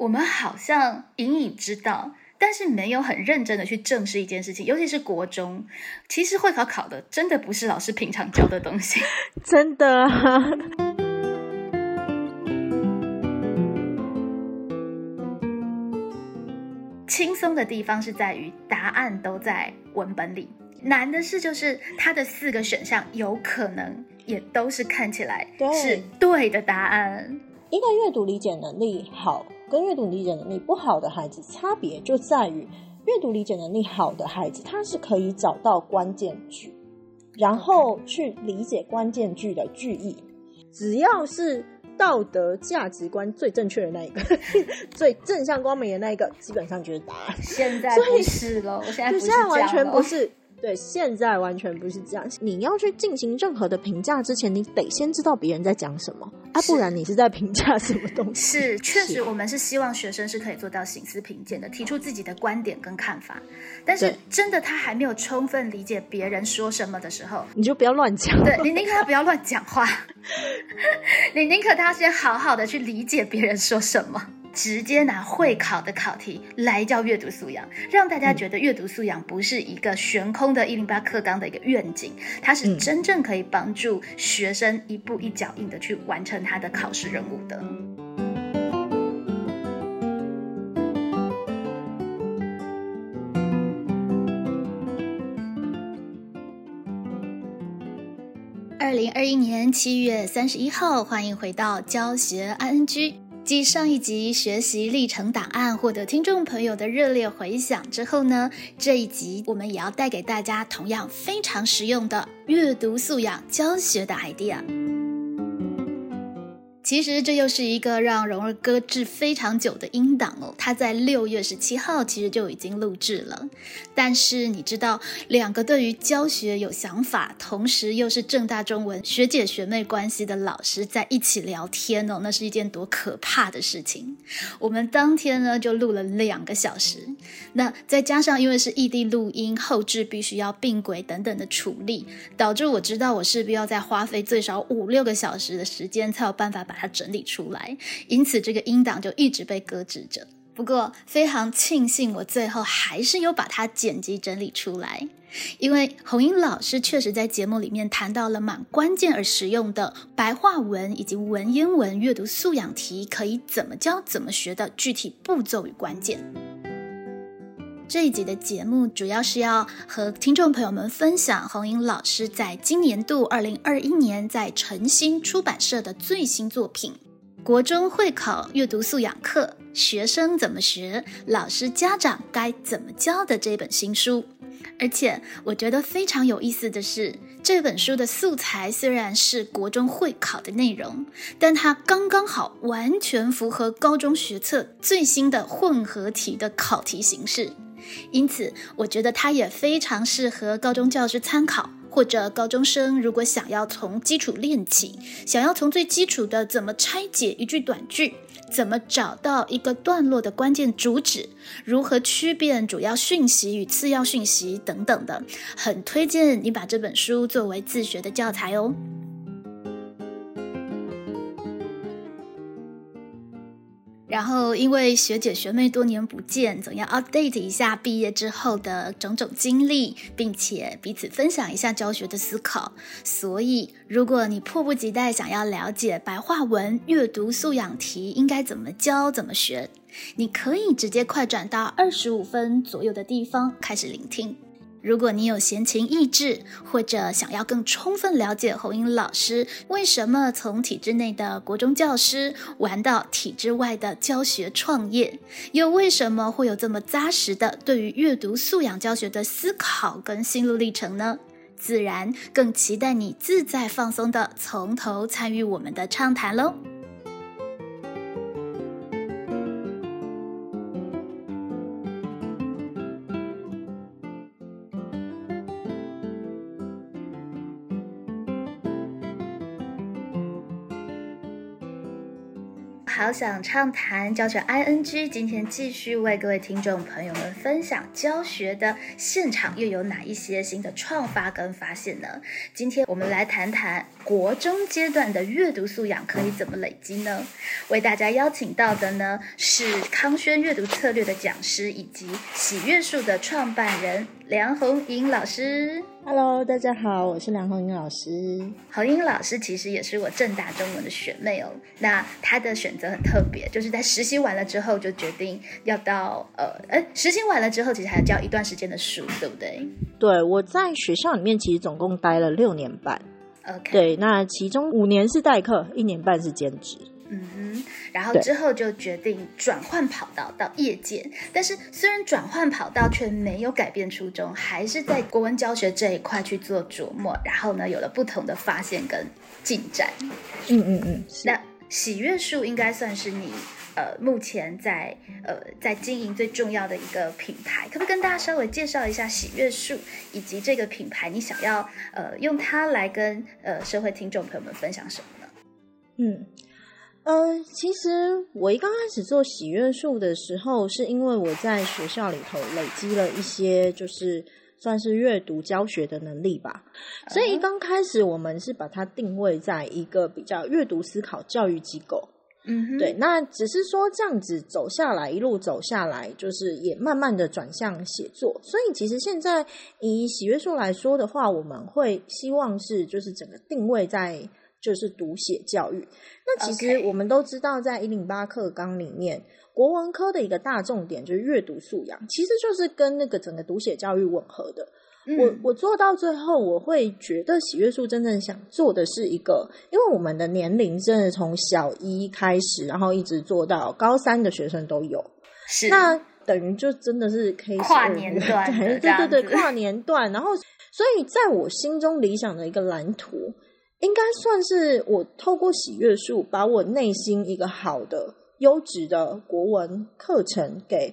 我们好像隐隐知道，但是没有很认真的去正视一件事情，尤其是国中，其实会考考的真的不是老师平常教的东西，真的。轻松的地方是在于答案都在文本里，难的是就是它的四个选项有可能也都是看起来是对的答案。一个阅读理解能力好跟阅读理解能力不好的孩子，差别就在于阅读理解能力好的孩子，他是可以找到关键句，然后去理解关键句的句意，只要是。道德价值观最正确的那一个，最正向光明的那一个，基本上就是答案。现在不是了，我现在现在完全不是。对，现在完全不是这样。你要去进行任何的评价之前，你得先知道别人在讲什么啊，不然你是在评价什么东西？是，确实，我们是希望学生是可以做到醒思评鉴的，提出自己的观点跟看法。但是，真的他还没有充分理解别人说什么的时候，你就不要乱讲。对你宁可他不要乱讲话，你宁可他先好好的去理解别人说什么。直接拿会考的考题来教阅读素养，让大家觉得阅读素养不是一个悬空的“一零八课纲”的一个愿景，它是真正可以帮助学生一步一脚印的去完成他的考试任务的。二零二一年七月三十一号，欢迎回到教学 ING。继上一集学习历程档案获得听众朋友的热烈回响之后呢，这一集我们也要带给大家同样非常实用的阅读素养教学的 idea。其实这又是一个让蓉儿搁置非常久的音档哦，他在六月十七号其实就已经录制了。但是你知道，两个对于教学有想法，同时又是正大中文学姐学妹关系的老师在一起聊天哦，那是一件多可怕的事情。我们当天呢就录了两个小时，那再加上因为是异地录音，后置必须要并轨等等的处理，导致我知道我势必要再花费最少五六个小时的时间，才有办法把。它整理出来，因此这个音档就一直被搁置着。不过非常庆幸，我最后还是有把它剪辑整理出来，因为红英老师确实在节目里面谈到了蛮关键而实用的白话文以及文言文阅读素养题可以怎么教、怎么学的具体步骤与关键。这一集的节目主要是要和听众朋友们分享红英老师在今年度二零二一年在诚心出版社的最新作品《国中会考阅读素养课：学生怎么学，老师家长该怎么教》的这本新书。而且我觉得非常有意思的是，这本书的素材虽然是国中会考的内容，但它刚刚好完全符合高中学测最新的混合题的考题形式。因此，我觉得它也非常适合高中教师参考，或者高中生如果想要从基础练起，想要从最基础的怎么拆解一句短句，怎么找到一个段落的关键主旨，如何区辨主要讯息与次要讯息等等的，很推荐你把这本书作为自学的教材哦。然后，因为学姐学妹多年不见，总要 update 一下毕业之后的种种经历，并且彼此分享一下教学的思考。所以，如果你迫不及待想要了解白话文阅读素养题应该怎么教、怎么学，你可以直接快转到二十五分左右的地方开始聆听。如果你有闲情逸致，或者想要更充分了解红英老师为什么从体制内的国中教师玩到体制外的教学创业，又为什么会有这么扎实的对于阅读素养教学的思考跟心路历程呢？自然更期待你自在放松的从头参与我们的畅谈喽。好想畅谈教学 ING，今天继续为各位听众朋友们分享教学的现场又有哪一些新的创发跟发现呢？今天我们来谈谈国中阶段的阅读素养可以怎么累积呢？为大家邀请到的呢是康轩阅读策略的讲师以及喜悦树的创办人梁红英老师。Hello，大家好，我是梁红英老师。红英老师其实也是我正大中文的学妹哦。那她的选择很特别，就是在实习完了之后就决定要到呃，哎，实习完了之后其实还要教一段时间的书，对不对？对，我在学校里面其实总共待了六年半。OK，对，那其中五年是代课，一年半是兼职。嗯哼，然后之后就决定转换跑道到业界，但是虽然转换跑道，却没有改变初衷，还是在国文教学这一块去做琢磨，然后呢，有了不同的发现跟进展。嗯嗯嗯，那喜悦树应该算是你呃目前在呃在经营最重要的一个品牌，可不可以跟大家稍微介绍一下喜悦树以及这个品牌？你想要呃用它来跟呃社会听众朋友们分享什么呢？嗯。呃，其实我一刚开始做喜悦树的时候，是因为我在学校里头累积了一些，就是算是阅读教学的能力吧。所以一刚开始，我们是把它定位在一个比较阅读思考教育机构。嗯，对。那只是说这样子走下来，一路走下来，就是也慢慢的转向写作。所以其实现在以喜悦树来说的话，我们会希望是就是整个定位在。就是读写教育。那其实我们都知道，在一零八课纲里面，国文科的一个大重点就是阅读素养，其实就是跟那个整个读写教育吻合的。我我做到最后，我会觉得喜悦树真正想做的是一个，因为我们的年龄真的从小一开始，然后一直做到高三的学生都有。是，那等于就真的是可以跨年段，对对对，跨年段。然后，所以在我心中理想的一个蓝图。应该算是我透过喜悦树，把我内心一个好的、优质的国文课程给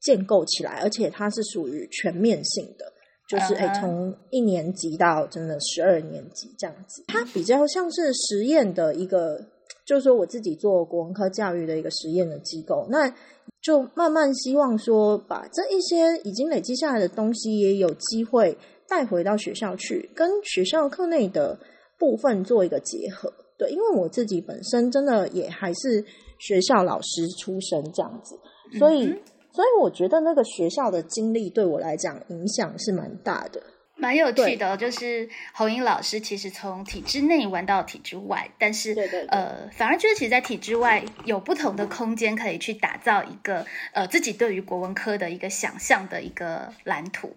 建构起来，而且它是属于全面性的，就是哎，从一年级到真的十二年级这样子，它比较像是实验的一个，就是说我自己做国文科教育的一个实验的机构，那就慢慢希望说，把这一些已经累积下来的东西，也有机会带回到学校去，跟学校课内的。部分做一个结合，对，因为我自己本身真的也还是学校老师出身这样子，所以，所以我觉得那个学校的经历对我来讲影响是蛮大的，蛮有趣的。就是侯英老师其实从体制内玩到体制外，但是对对，呃，反而就是其实，在体制外有不同的空间可以去打造一个呃自己对于国文科的一个想象的一个蓝图。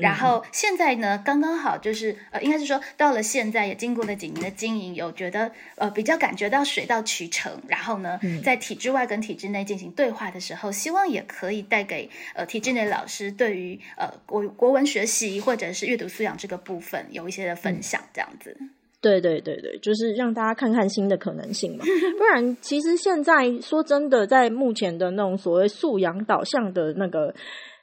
然后现在呢，刚刚好就是呃，应该是说到了现在，也经过了几年的经营，有觉得呃比较感觉到水到渠成。然后呢，在体制外跟体制内进行对话的时候，希望也可以带给呃体制内老师对于呃国国文学习或者是阅读素养这个部分有一些的分享，这样子。对对对对，就是让大家看看新的可能性嘛。不然，其实现在说真的，在目前的那种所谓素养导向的那个。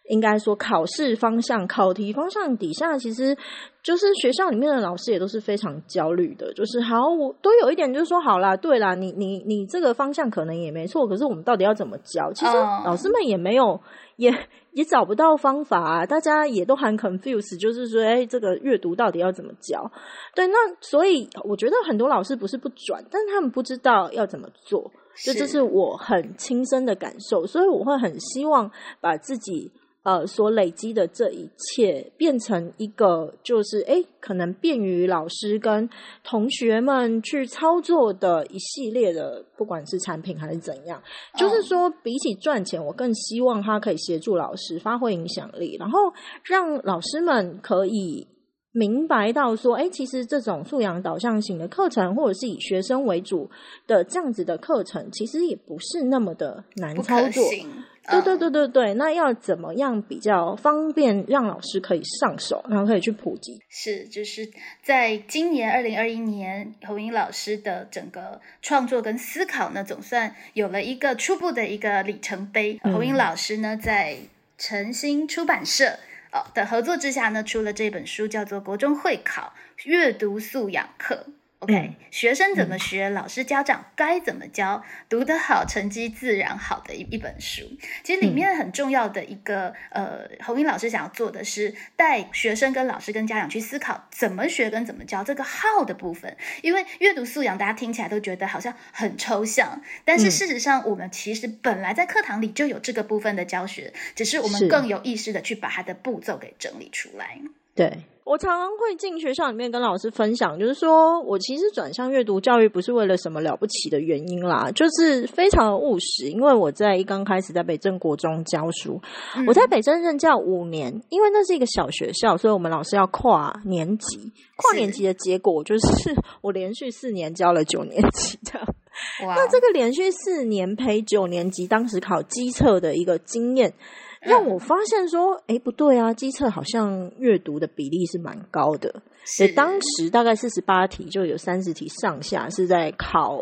应该说，考试方向、考题方向底下，其实就是学校里面的老师也都是非常焦虑的。就是好，我都有一点，就是说，好啦，对啦，你你你这个方向可能也没错，可是我们到底要怎么教？其实老师们也没有，也也找不到方法啊。大家也都很 confused，就是说，哎，这个阅读到底要怎么教？对，那所以我觉得很多老师不是不转，但是他们不知道要怎么做。就这是我很亲身的感受，所以我会很希望把自己。呃，所累积的这一切变成一个，就是哎，可能便于老师跟同学们去操作的一系列的，不管是产品还是怎样，就是说，比起赚钱，我更希望他可以协助老师发挥影响力，然后让老师们可以明白到说，哎，其实这种素养导向型的课程，或者是以学生为主的这样子的课程，其实也不是那么的难操作。对对对对对，那要怎么样比较方便让老师可以上手，然后可以去普及？是，就是在今年二零二一年，侯英老师的整个创作跟思考呢，总算有了一个初步的一个里程碑。侯英老师呢，在诚心出版社哦的合作之下呢，出了这本书，叫做《国中会考阅读素养课》。OK，学生怎么学，老师家长该怎么教，读得好，成绩自然好的一一本书。其实里面很重要的一个，呃，红英老师想要做的是带学生跟老师跟家长去思考怎么学跟怎么教这个好的部分。因为阅读素养，大家听起来都觉得好像很抽象，但是事实上，我们其实本来在课堂里就有这个部分的教学，只是我们更有意识的去把它的步骤给整理出来。对。我常常会进学校里面跟老师分享，就是说我其实转向阅读教育不是为了什么了不起的原因啦，就是非常的务实。因为我在一刚开始在北镇国中教书，我在北镇任教五年，因为那是一个小学校，所以我们老师要跨年级，跨年级的结果就是我连续四年教了九年级的。那这个连续四年陪九年级，当时考基测的一个经验。让我发现说，哎，不对啊，机测好像阅读的比例是蛮高的。所以当时大概四十八题，就有三十题上下是在考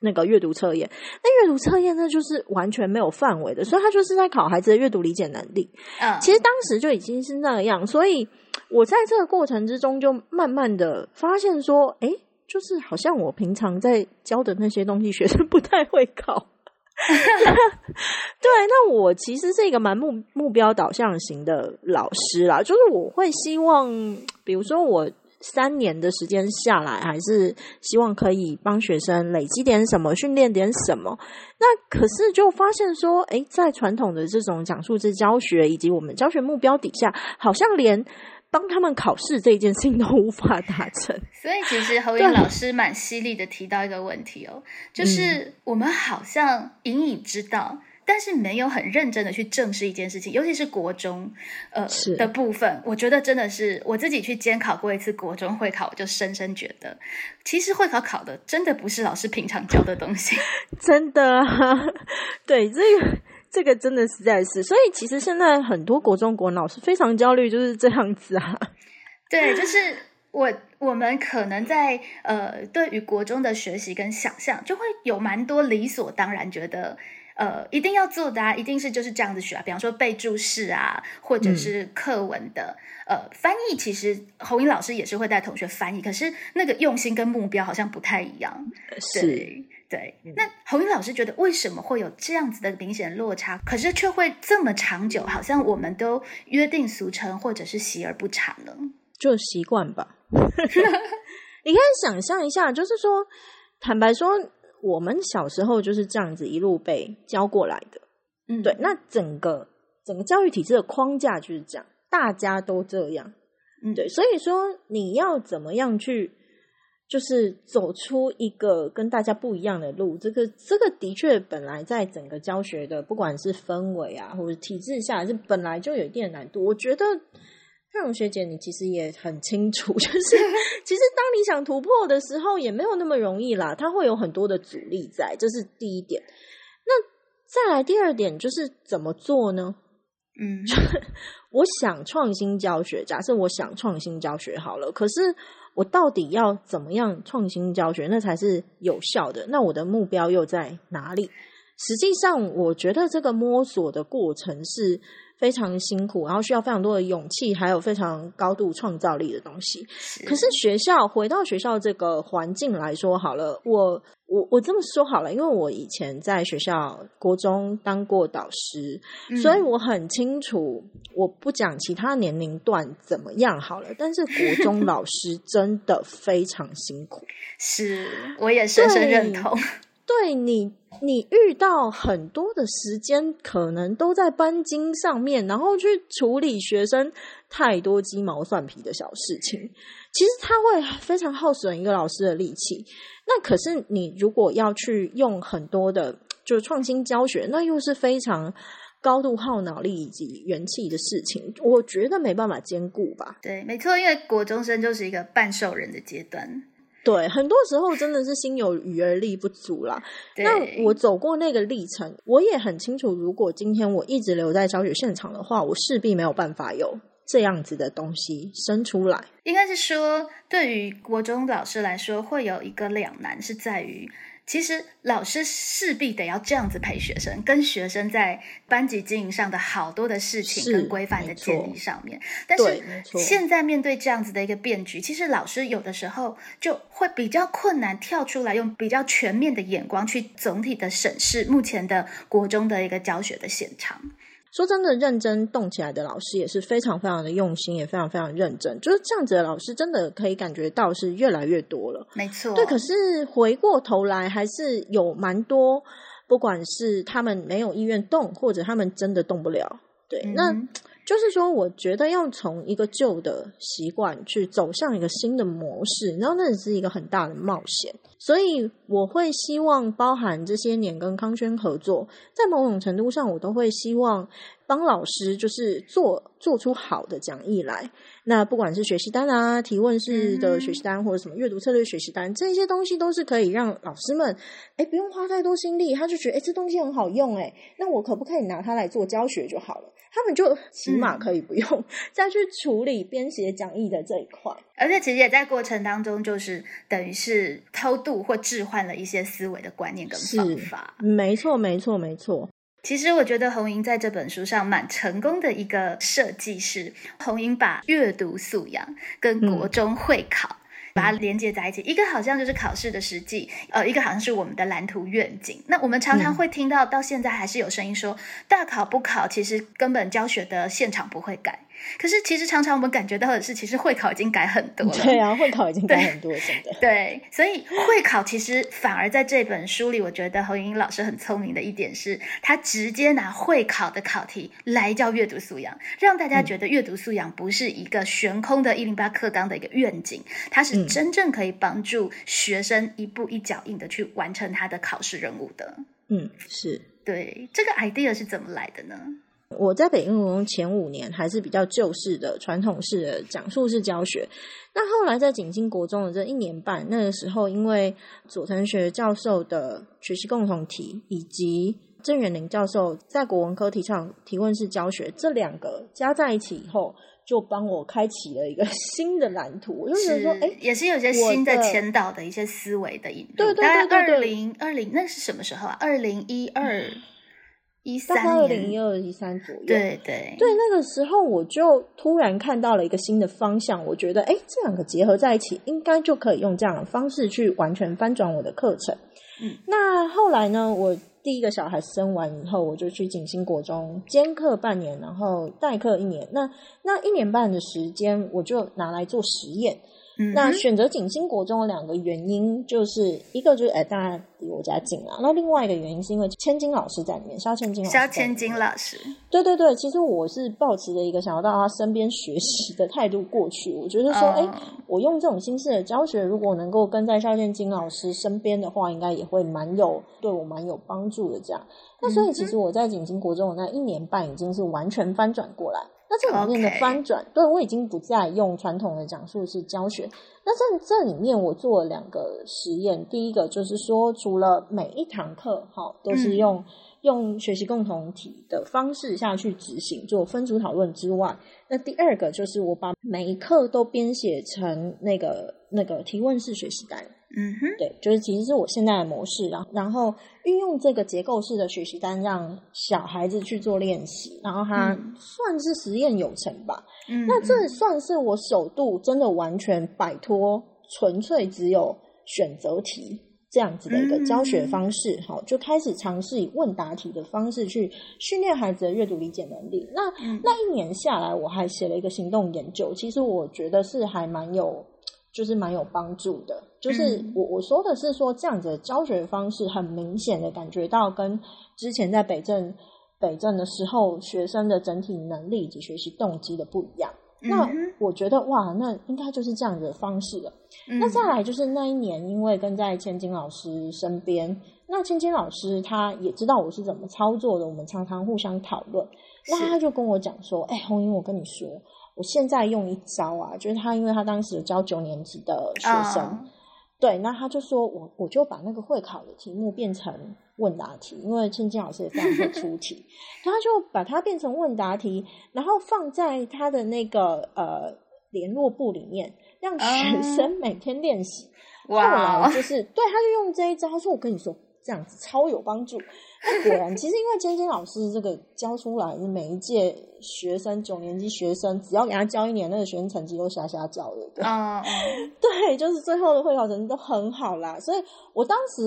那个阅读测验。那阅读测验呢，就是完全没有范围的，所以他就是在考孩子的阅读理解能力。嗯，其实当时就已经是那样，所以我在这个过程之中，就慢慢的发现说，哎，就是好像我平常在教的那些东西，学生不太会考。对，那我其实是一个蛮目目标导向型的老师啦，就是我会希望，比如说我三年的时间下来，还是希望可以帮学生累积点什么，训练点什么。那可是就发现说，哎，在传统的这种讲述式教学以及我们教学目标底下，好像连。帮他们考试这一件事情都无法达成，所以其实侯 云老师蛮犀利的提到一个问题哦，就是我们好像隐隐知道，但是没有很认真的去正视一件事情，尤其是国中呃的部分，我觉得真的是我自己去监考过一次国中会考，我就深深觉得，其实会考考的真的不是老师平常教的东西，真的，对这个。这个真的实在是，所以其实现在很多国中国老师非常焦虑，就是这样子啊。对，就是我我们可能在呃，对于国中的学习跟想象，就会有蛮多理所当然觉得，呃，一定要做的啊，一定是就是这样子学啊。比方说背注释啊，或者是课文的呃翻译，其实红英老师也是会带同学翻译，可是那个用心跟目标好像不太一样。是。对，那侯英老师觉得为什么会有这样子的明显落差，可是却会这么长久？好像我们都约定俗成，或者是习而不长呢？就习惯吧。你可以想象一下，就是说，坦白说，我们小时候就是这样子一路被教过来的。嗯，对。那整个整个教育体制的框架就是这样，大家都这样。嗯，对。所以说，你要怎么样去？就是走出一个跟大家不一样的路，这个这个的确本来在整个教学的不管是氛围啊，或者体制下是本来就有一定的难度。我觉得佩蓉学姐你其实也很清楚，就是其实当你想突破的时候，也没有那么容易啦，它会有很多的阻力在，这是第一点。那再来第二点就是怎么做呢？嗯，我想创新教学，假设我想创新教学好了，可是。我到底要怎么样创新教学，那才是有效的？那我的目标又在哪里？实际上，我觉得这个摸索的过程是非常辛苦，然后需要非常多的勇气，还有非常高度创造力的东西。可是学校回到学校这个环境来说，好了，我。我我这么说好了，因为我以前在学校国中当过导师，所以我很清楚。我不讲其他年龄段怎么样好了，但是国中 老师真的非常辛苦。是，我也深深认同。对你，你遇到很多的时间，可能都在班经上面，然后去处理学生太多鸡毛蒜皮的小事情。其实他会非常耗损一个老师的力气。那可是你如果要去用很多的，就是创新教学，那又是非常高度耗脑力以及元气的事情，我觉得没办法兼顾吧。对，没错，因为国中生就是一个半兽人的阶段。对，很多时候真的是心有余而力不足啦。那我走过那个历程，我也很清楚，如果今天我一直留在教学现场的话，我势必没有办法有。这样子的东西生出来，应该是说，对于国中老师来说，会有一个两难，是在于其实老师势必得要这样子陪学生，跟学生在班级经营上的好多的事情跟规范的建立上面。但是现在面对这样子的一个变局，其实老师有的时候就会比较困难，跳出来用比较全面的眼光去总体的审视目前的国中的一个教学的现场。说真的，认真动起来的老师也是非常非常的用心，也非常非常认真。就是这样子的老师，真的可以感觉到是越来越多了。没错，对。可是回过头来，还是有蛮多，不管是他们没有意愿动，或者他们真的动不了。对，那就是说，我觉得要从一个旧的习惯去走向一个新的模式，然后那是一个很大的冒险。所以我会希望包含这些年跟康轩合作，在某种程度上，我都会希望帮老师就是做做出好的讲义来。那不管是学习单啊、提问式的学习单，或者什么阅读策略学习单，这些东西都是可以让老师们哎不用花太多心力，他就觉得哎这东西很好用哎，那我可不可以拿它来做教学就好了？他们就起码可以不用再去处理编写讲义的这一块。而且其实也在过程当中，就是等于是偷渡或置换了一些思维的观念跟方法。没错，没错，没错。其实我觉得红英在这本书上蛮成功的一个设计是，红英把阅读素养跟国中会考。把它连接在一起，一个好像就是考试的实际，呃，一个好像是我们的蓝图愿景。那我们常常会听到，到现在还是有声音说，大考不考，其实根本教学的现场不会改。可是，其实常常我们感觉到的是，其实会考已经改很多了。对啊，会考已经改很多，真的。对，所以会考其实反而在这本书里，我觉得侯莹莹老师很聪明的一点是，他直接拿会考的考题来教阅读素养，让大家觉得阅读素养不是一个悬空的“一零八课纲”的一个愿景，它是真正可以帮助学生一步一脚印的去完成他的考试任务的。嗯，是对。这个 idea 是怎么来的呢？我在北英国中前五年还是比较旧式的传统式的讲述式教学，那后来在景星国中的这一年半，那个时候因为佐藤学教授的学习共同体以及郑元林教授在国文科提倡提问式教学，这两个加在一起以后，就帮我开启了一个新的蓝图。我就觉得说，哎，也是有些新的前导的一些思维的引入。对对对对，二零二零那是什么时候啊？二零一二。一三二零一二一三左右，对对对，那个时候我就突然看到了一个新的方向，我觉得哎，这两个结合在一起，应该就可以用这样的方式去完全翻转我的课程。嗯，那后来呢，我第一个小孩生完以后，我就去景星国中兼课半年，然后代课一年。那那一年半的时间，我就拿来做实验。那选择景星国中的两个原因，就是一个就是哎，当然离我家近啊。那另外一个原因是因为千金老师在里面，肖千金老师。肖千金老师，对对对，其实我是抱持着一个想要到他身边学习的态度过去。我觉得说，哎，我用这种新式的教学，如果能够跟在肖千金老师身边的话，应该也会蛮有对我蛮有帮助的。这样，那所以其实我在景星国中的那一年半，已经是完全翻转过来。那这里面的翻转，对我已经不再用传统的讲述式教学。那在这里面，我做了两个实验。第一个就是说，除了每一堂课哈都是用用学习共同体的方式下去执行做分组讨论之外，那第二个就是我把每一课都编写成那个那个提问式学习单。嗯哼，对，就是其实是我现在的模式，然后然后运用这个结构式的学习单，让小孩子去做练习，然后他算是实验有成吧。嗯，那这算是我首度真的完全摆脱纯粹只有选择题这样子的一个教学方式，好，就开始尝试以问答题的方式去训练孩子的阅读理解能力。那那一年下来，我还写了一个行动研究，其实我觉得是还蛮有。就是蛮有帮助的，就是我我说的是说这样子的教学方式，很明显的感觉到跟之前在北镇北镇的时候，学生的整体能力以及学习动机的不一样。那我觉得哇，那应该就是这样子的方式了。那再来就是那一年，因为跟在千金老师身边，那千金老师他也知道我是怎么操作的，我们常常互相讨论。那他就跟我讲说：“哎，红英，我跟你说。”我现在用一招啊，就是他，因为他当时教九年级的学生，对，那他就说我我就把那个会考的题目变成问答题，因为千金老师也非常会出题，他就把它变成问答题，然后放在他的那个呃联络簿里面，让学生每天练习。后来就是对，他就用这一招，他说：“我跟你说。”这样子超有帮助。那果然，其实因为尖尖老师这个教出来，每一届学生九年级学生，只要给他教一年，那个学生成绩都瞎瞎教的。对，对，就是最后的会考成绩都很好啦。所以我当时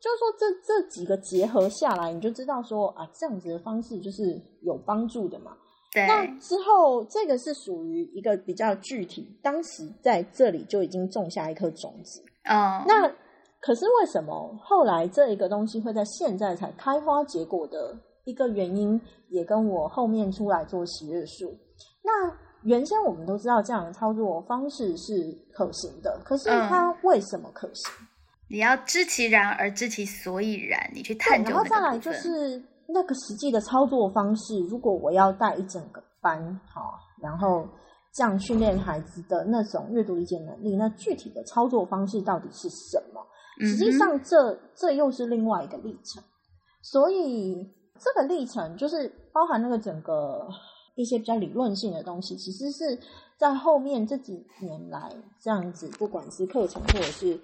就是说，这这几个结合下来，你就知道说啊，这样子的方式就是有帮助的嘛。对。那之后，这个是属于一个比较具体，当时在这里就已经种下一颗种子。嗯。那。可是为什么后来这一个东西会在现在才开花结果的一个原因，也跟我后面出来做喜悦树。那原先我们都知道这样的操作方式是可行的，可是它为什么可行？你要知其然而知其所以然，你去探究。然后再来就是那个实际的操作方式，如果我要带一整个班，好，然后这样训练孩子的那种阅读理解能力，那具体的操作方式到底是什么？实际上，这这又是另外一个历程，所以这个历程就是包含那个整个一些比较理论性的东西，其实是在后面这几年来这样子，不管是课程或者是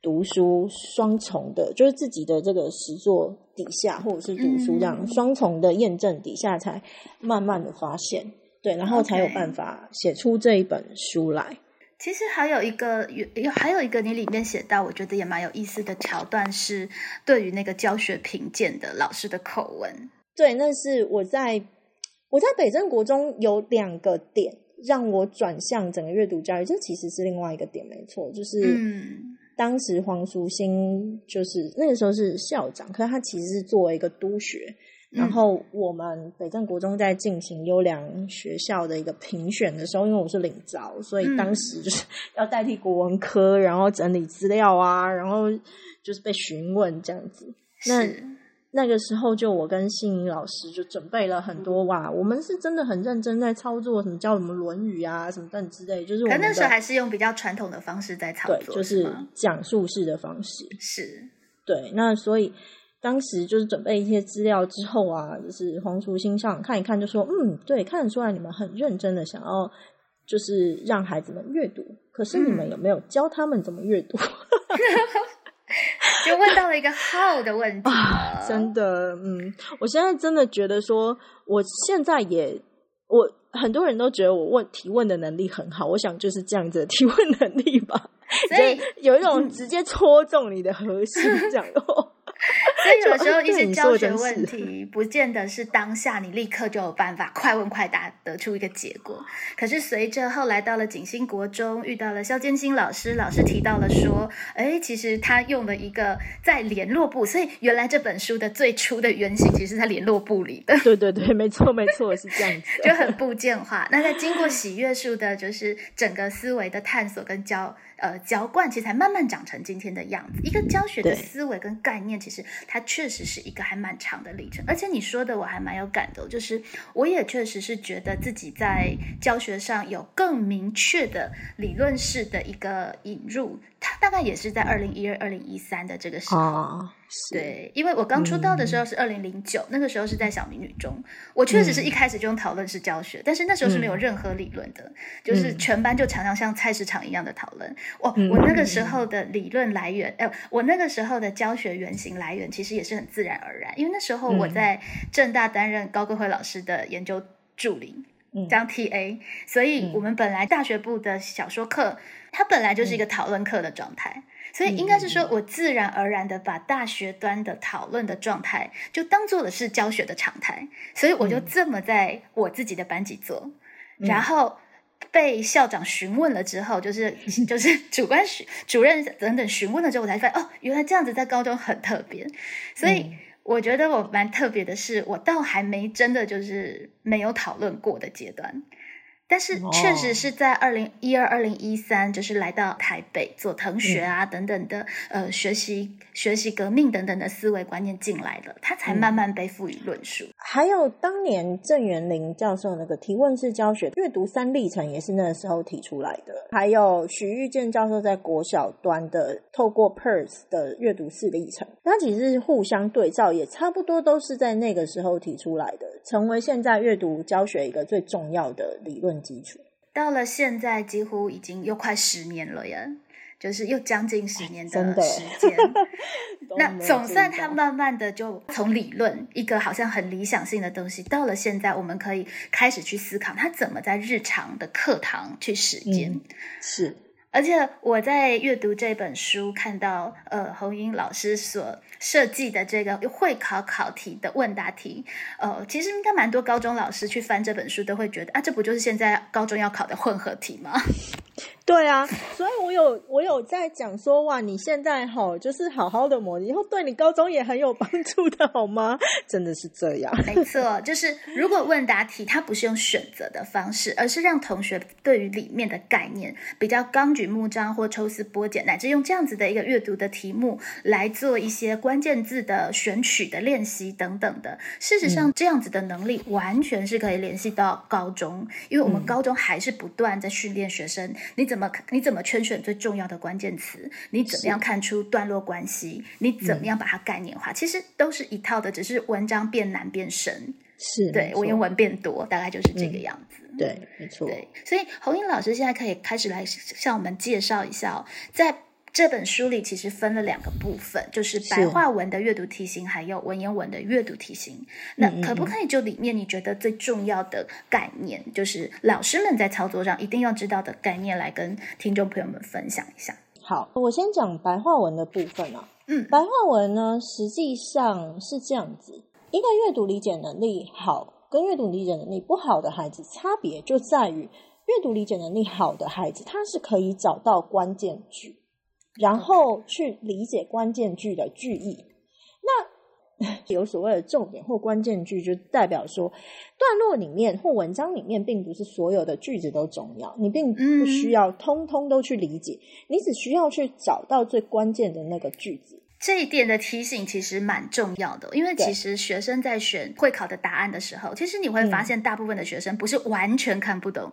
读书双重的，就是自己的这个实作底下，或者是读书这样双重的验证底下，才慢慢的发现，对，然后才有办法写出这一本书来。其实还有一个有有还有一个你里面写到，我觉得也蛮有意思的桥段是对于那个教学评鉴的老师的口吻。对，那是我在我在北镇国中有两个点让我转向整个阅读教育，这其实是另外一个点，没错，就是当时黄淑欣就是那个时候是校长，可是他其实是作为一个督学。然后我们北镇国中在进行优良学校的一个评选的时候，因为我是领招，所以当时就是 要代替国文科，然后整理资料啊，然后就是被询问这样子。那那个时候，就我跟信怡老师就准备了很多哇，我们是真的很认真在操作，什么教什么《论语》啊，什么等之类，就是我们那时候还是用比较传统的方式在操作，就是讲述式的方式。是对，那所以。当时就是准备一些资料之后啊，就是黄楚欣上看一看，就说：“嗯，对，看得出来你们很认真的想要，就是让孩子们阅读。可是你们有没有教他们怎么阅读？” 就问到了一个 how 的问题。真的，嗯，我现在真的觉得说，我现在也，我很多人都觉得我问提问的能力很好，我想就是这样子的提问能力吧，所以有一种直接戳中你的核心这样的话。所以有时候一些教学问题，不见得是当下你立刻就有办法快问快答得出一个结果。可是随着后来到了景兴国中，遇到了肖建新老师，老师提到了说，哎，其实他用了一个在联络部，所以原来这本书的最初的原型其实是在联络部里的。对对对，没错没错，是这样子，就很部件化。那在经过喜悦树的，就是整个思维的探索跟教。呃，浇灌其实才慢慢长成今天的样子。一个教学的思维跟概念，其实它确实是一个还蛮长的历程。而且你说的我还蛮有感的，就是我也确实是觉得自己在教学上有更明确的理论式的一个引入。它大概也是在二零一二、二零一三的这个时候。对，因为我刚出道的时候是二零零九，那个时候是在小明女中，我确实是一开始就用讨论式教学，但是那时候是没有任何理论的，就是全班就常常像菜市场一样的讨论。我我那个时候的理论来源，呃，我那个时候的教学原型来源其实也是很自然而然，因为那时候我在正大担任高贵辉老师的研究助理，当 TA，所以我们本来大学部的小说课，它本来就是一个讨论课的状态。所以应该是说，我自然而然的把大学端的讨论的状态，就当做的是教学的常态，所以我就这么在我自己的班级做，然后被校长询问了之后，就是 就是主观主任等等询问了之后，我才发现哦，原来这样子在高中很特别。所以我觉得我蛮特别的是，我倒还没真的就是没有讨论过的阶段。但是确实是在二零一二、二零一三，就是来到台北做腾学啊等等的，呃，学习学习革命等等的思维观念进来了，他才慢慢被赋予论述。还有当年郑元林教授那个提问式教学阅读三历程，也是那个时候提出来的。还有许玉健教授在国小端的透过 PERS 的阅读四历程，它其实是互相对照，也差不多都是在那个时候提出来的，成为现在阅读教学一个最重要的理论。基础到了现在，几乎已经又快十年了耶。就是又将近十年的时间。那总算他慢慢的就从理论一个好像很理想性的东西，到了现在，我们可以开始去思考他怎么在日常的课堂去实践。嗯是而且我在阅读这本书，看到呃红英老师所设计的这个会考考题的问答题，呃，其实应该蛮多高中老师去翻这本书都会觉得啊，这不就是现在高中要考的混合题吗？对啊，所以我有我有在讲说，哇，你现在好就是好好的磨，以后对你高中也很有帮助的，好吗？真的是这样，没错，就是如果问答题它不是用选择的方式，而是让同学对于里面的概念比较纲举目张或抽丝剥茧，乃至用这样子的一个阅读的题目来做一些关键字的选取的练习等等的。事实上，这样子的能力完全是可以联系到高中，因为我们高中还是不断在训练学生，你怎么你怎么圈选最重要的关键词，你怎么样看出段落关系，你怎么样把它概念化，其实都是一套的，只是文章变难变深。是对，文言文变多，大概就是这个样子。对，没错，对，所以红英老师现在可以开始来向我们介绍一下、哦，在这本书里其实分了两个部分，就是白话文的阅读题型，还有文言文的阅读题型。那可不可以就里面你觉得最重要的概念，就是老师们在操作上一定要知道的概念，来跟听众朋友们分享一下？好，我先讲白话文的部分啊。嗯白话文呢，实际上是这样子：一个阅读理解能力好跟阅读理解能力不好的孩子，差别就在于阅读理解能力好的孩子，他是可以找到关键句，然后去理解关键句的句意。那 有所谓的重点或关键句，就代表说段落里面或文章里面，并不是所有的句子都重要，你并不需要通通都去理解，你只需要去找到最关键的那个句子。这一点的提醒其实蛮重要的，因为其实学生在选会考的答案的时候，其实你会发现大部分的学生不是完全看不懂，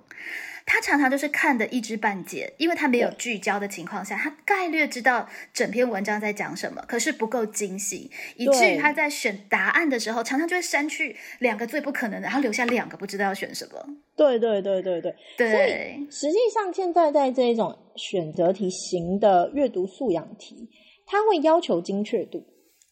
他常常就是看的一知半解，因为他没有聚焦的情况下，他概略知道整篇文章在讲什么，可是不够精细，以至于他在选答案的时候，常常就会删去两个最不可能的，然后留下两个不知道要选什么。对对对对对，对，实际上现在在这一种选择题型的阅读素养题，它会要求精确度。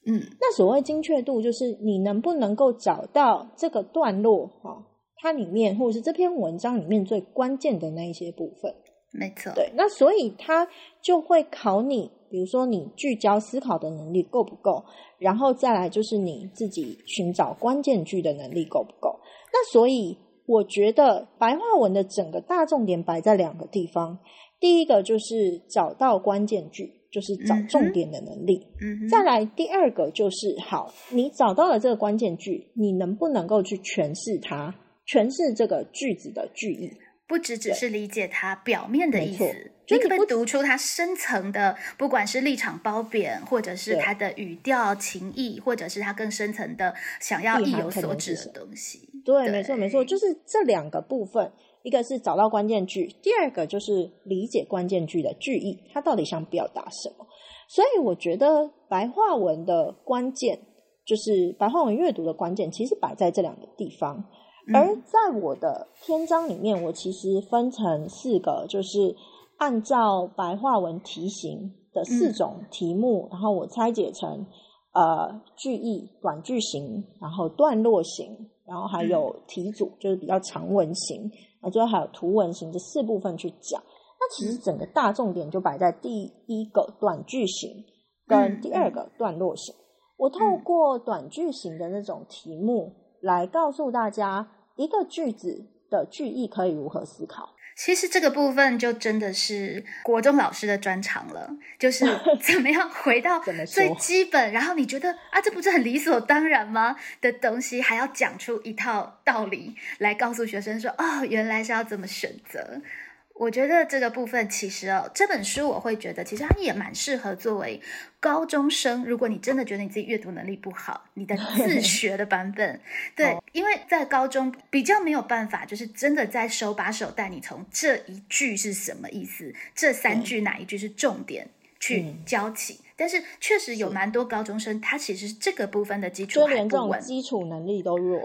嗯，那所谓精确度，就是你能不能够找到这个段落哈、它里面或者是这篇文章里面最关键的那一些部分。没错。对，那所以它就会考你，比如说你聚焦思考的能力够不够，然后再来就是你自己寻找关键句的能力够不够。那所以我觉得白话文的整个大重点摆在两个地方，第一个就是找到关键句，就是找重点的能力。再来第二个就是，好，你找到了这个关键句，你能不能够去诠释它，诠释这个句子的句意？不只只是理解它表面的意思，你可不可以就你不读出它深层的，不管是立场褒贬，或者是它的语调、情意，或者是它更深层的想要意有所指的东西。对，对没错，没错，就是这两个部分，一个是找到关键句，第二个就是理解关键句的句意，它到底想表达什么。所以我觉得白话文的关键，就是白话文阅读的关键，其实摆在这两个地方。嗯而在我的篇章里面，我其实分成四个，就是按照白话文题型的四嗯种题目，然后我拆解成呃句意、短句型，然后段落型，然后还有题组，就是比较长文型，啊，最后还有图文型这四部分去讲。那其实整个大重点就摆在第一个短句型跟第二个段落型。我透过短句型的那种题目来告诉大家，一个句子的句意可以如何思考。其实这个部分就真的是国中老师的专长了，就是 怎么样回到最基本，然后你觉得啊，这不是很理所当然吗的东西，还要讲出一套道理来告诉学生说，哦，原来是要怎么选择。我觉得这个部分其实哦，这本书我会觉得其实它也蛮适合作为高中生。如果你真的觉得你自己阅读能力不好，你的 自学的版本，对，因为在高中比较没有办法，就是真的在手把手带你从这一句是什么意思，这三句哪一句是重点去嗯教起。但是确实有蛮多高中生，他其实这个部分的基础就连这种还不稳。基础能力都弱。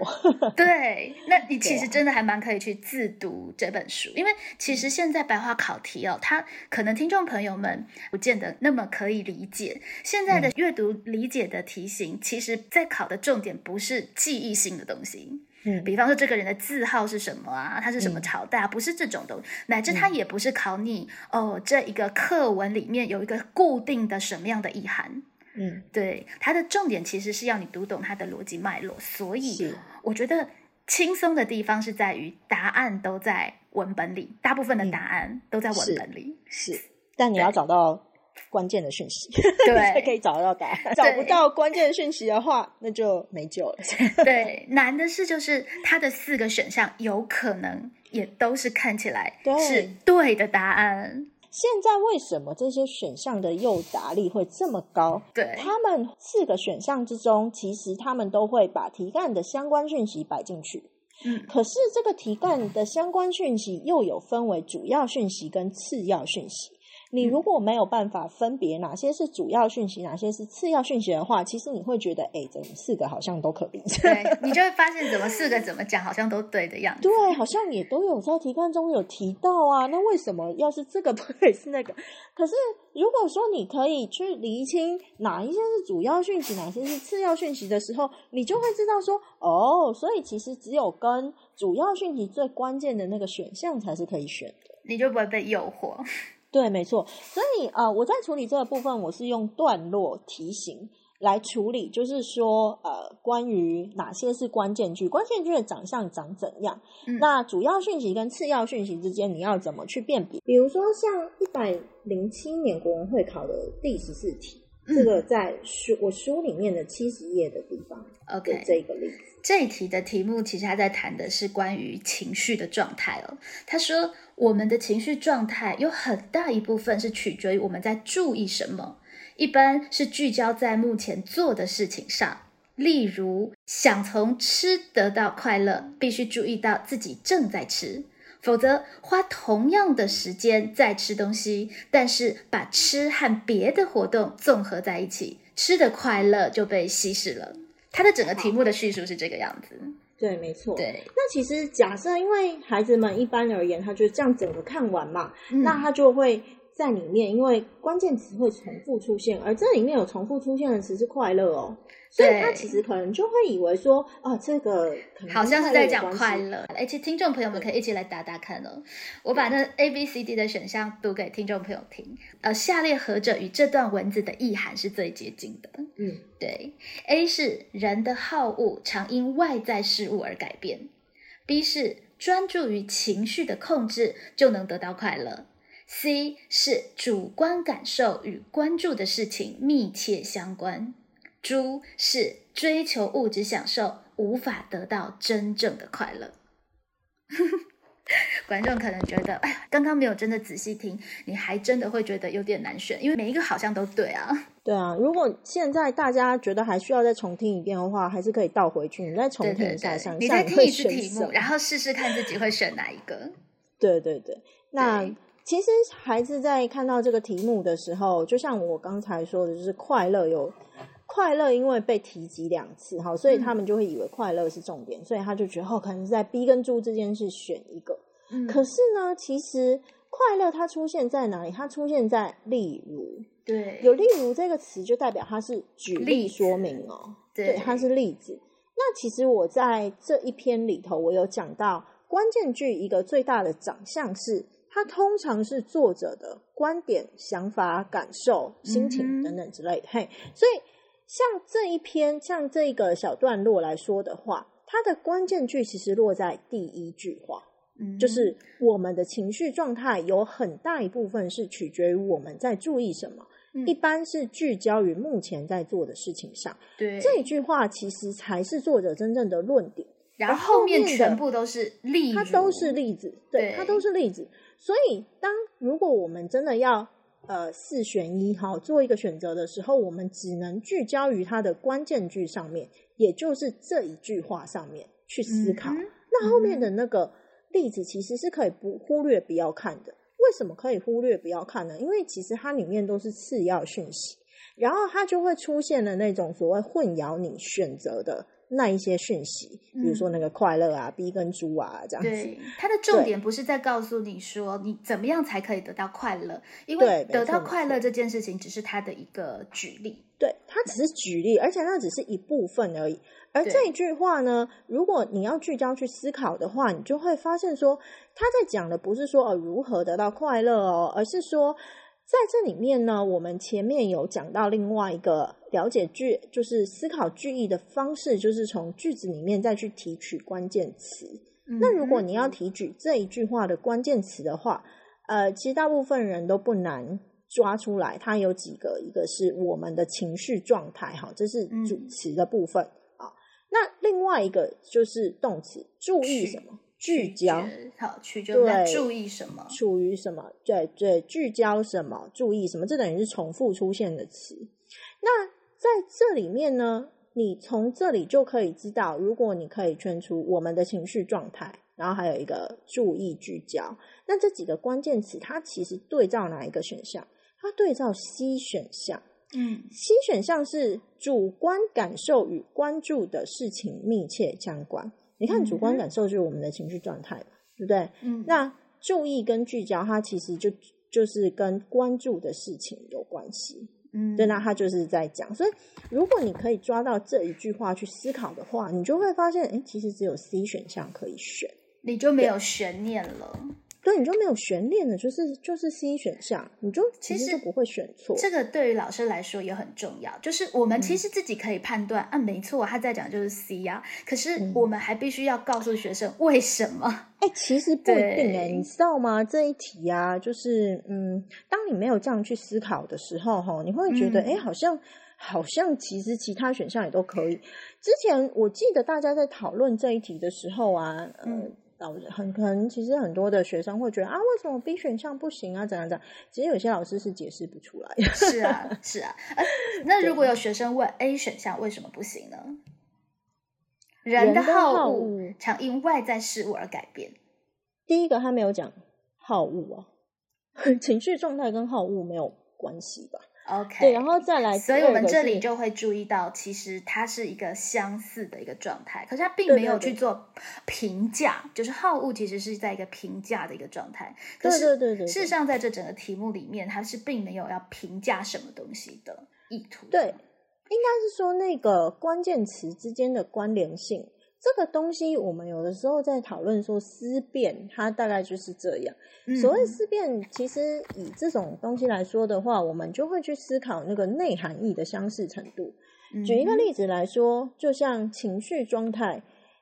对，那你其实真的还蛮可以去自读这本书，因为其实现在白话考题哦，它可能听众朋友们不见得那么可以理解。现在嗯的阅读理解的题型，其实在考的重点不是记忆性的东西，嗯。比方说这个人的字号是什么啊，他是什么嗯。朝代啊，不是这种东西，乃至他也不是考你哦，这一个课文里面有一个固定的什么样的意涵。嗯，对，它的重点其实是要你读懂它的逻辑脉络，所以我觉得轻松的地方是在于答案都在文本里，大部分的答案都在文本里。是，但你要找到关键的讯息，对 才可以找得到答案。找不到关键讯息的话，那就没救了。对，难的是就是它的四个选项有可能也都是看起来对是对的答案。现在为什么这些选项的诱答力会这么高？对，他们四个选项之中，其实他们都会把题干的相关讯息摆进去。嗯，可是这个题干的相关讯息又有分为主要讯息跟次要讯息。你如果没有办法分别哪些是主要讯息，哪些是次要讯息的话，其实你会觉得，哎，这四个好像都可你就会发现怎么四个怎么讲好像都对的样子。对，好像也都有在题干中有提到啊。那为什么要是这个不可以是那个？可是如果说你可以去厘清哪一些是主要讯息，哪些是次要讯息的时候，你就会知道说，哦，所以其实只有跟主要讯息最关键的那个选项才是可以选的。你就不会被诱惑。对，没错。所以呃，我在处理这个部分，我是用段落题型来处理，就是说呃，关于哪些是关键句，关键句的长相长怎样，嗯那主要讯息跟次要讯息之间你要怎么去辨别？比如说像一百零七年国文会考的第十四题，嗯这个在书我书里面的七十页的地方 OK，这个例子。这一题的题目其实他在谈的是关于情绪的状态哦。他说，我们的情绪状态有很大一部分是取决于我们在注意什么，一般是聚焦在目前做的事情上。例如，想从吃得到快乐，必须注意到自己正在吃，否则花同样的时间在吃东西，但是把吃和别的活动综合在一起，吃的快乐就被稀释了。它的整个题目的叙述是这个样子。对，没错。对，那其实假设，因为孩子们一般而言，他就这样整个看完嘛，嗯那他就会在里面，因为关键词会重复出现，而这里面有重复出现的词是快乐哦，所以他其实可能就会以为说，哦，这个可能好像是在讲。快乐。而且听众朋友们可以一起来打打看哦。我把那 A、B、C、D 的选项读给听众朋友听。呃，下列何者与这段文字的意涵是最接近的？嗯，对，A 是人的好恶常因外在事物而改变；B 是专注于情绪的控制就能得到快乐；C 是主观感受与关注的事情密切相关；D 是追求物质享受无法得到真正的快乐。观众可能觉得，哎呀，刚刚没有真的仔细听，你还真的会觉得有点难选，因为每一个好像都对啊。对啊，如果现在大家觉得还需要再重听一遍的话，还是可以倒回去，你再重听一下，对想，再听一次题目，然后试试看自己会选哪一个。对对对，那对其实孩子在看到这个题目的时候，就像我刚才说的，就是快乐有快乐，因为被提及两次，哈，所以他们就会以为快乐是重点，所以他就觉得哦，可能是在 B 跟猪之间是选一个。嗯可是呢，其实快乐它出现在哪里？它出现在例如，对，有例如这个词，就代表它是举例说明哦。对它是例子。那其实我在这一篇里头，我有讲到关键句一个最大的长相是，它通常是作者的观点、想法、感受、心情等等之类的。嘿，所以像这一篇，像这个小段落来说的话，它的关键句其实落在第一句话。嗯就是我们的情绪状态有很大一部分是取决于我们在注意什么，嗯一般是聚焦于目前在做的事情上。对这一句话其实才是作者真正的论点，然后后面全部都是例子，它都是例子，对，对它都是例子。所以，当如果我们真的要呃四选一哈做一个选择的时候，我们只能聚焦于它的关键句上面，也就是这一句话上面去思考。嗯那后面的那个例子其实是可以不忽略不要看的。为什么可以忽略不要看呢？因为其实它里面都是次要讯息。然后它就会出现了那种所谓混淆你选择的那一些讯息，比如说那个快乐啊、B 跟猪啊这样子。对，它的重点不是在告诉你说你怎么样才可以得到快乐，因为得到快乐这件事情只是它的一个举例。对，它只是举例，而且那只是一部分而已。而这一句话呢，如果你要聚焦去思考的话，你就会发现说，他在讲的不是说呃如何得到快乐哦，而是说在这里面呢，我们前面有讲到另外一个了解句，就是思考句意的方式，就是从句子里面再去提取关键词。那如果你要提取这一句话的关键词的话，呃，其实大部分人都不难抓出来。它有几个，一个是我们的情绪状态，哈，这是主词的部分啊。那另外一个就是动词，注意什么？聚焦，好，聚焦在注意什么？处于什么？对对，聚焦什么？注意什么？这等于是重复出现的词。那在这里面呢，你从这里就可以知道，如果你可以圈出我们的情绪状态，然后还有一个注意聚焦，那这几个关键词，它其实对照哪一个选项？它对照 C 选项。嗯，C 选项是主观感受与关注的事情密切相关。你看，主观感受就是我们的情绪状态，对不对？嗯，那注意跟聚焦，它其实就就是跟关注的事情有关系。嗯，对，那他就是在讲。所以，如果你可以抓到这一句话去思考的话，你就会发现，哎，其实只有 C 选项可以选，你就没有悬念了。对，你就没有悬念的，就是就是 C 选项，你就其实就不会选错。这个对于老师来说也很重要，就是我们其实自己可以判断，啊，没错，他在讲就是 C 呀，可是我们还必须要告诉学生为什么。哎，其实不一定哎，你知道吗？这一题啊，就是嗯，当你没有这样去思考的时候，哈，你会觉得，哎，好像好像其实其他选项也都可以。之前我记得大家在讨论这一题的时候啊，嗯。老师很可能，其实很多的学生会觉得啊，为什么 B 选项不行啊？怎样怎样？其实有些老师是解释不出来。是啊，是啊。那如果有学生问 A 选项为什么不行呢？人的好恶常因外在事物而改变。第一个他没有讲好恶啊，情绪状态跟好恶没有关系吧？OK，对，然后再来，所以我们这里就会注意到，其实它是一个相似的一个状态，可是它并没有去做评价，就是好恶其实是在一个评价的一个状态。可是，对对对，事实上在这整个题目里面，它是并没有要评价什么东西的意图。对，应该是说那个关键词之间的关联性。这个东西，我们有的时候在讨论说思辨，它大概就是这样。所谓思辨，其实以这种东西来说的话，我们就会去思考那个内涵义的相似程度。举一个例子来说，就像情绪状态，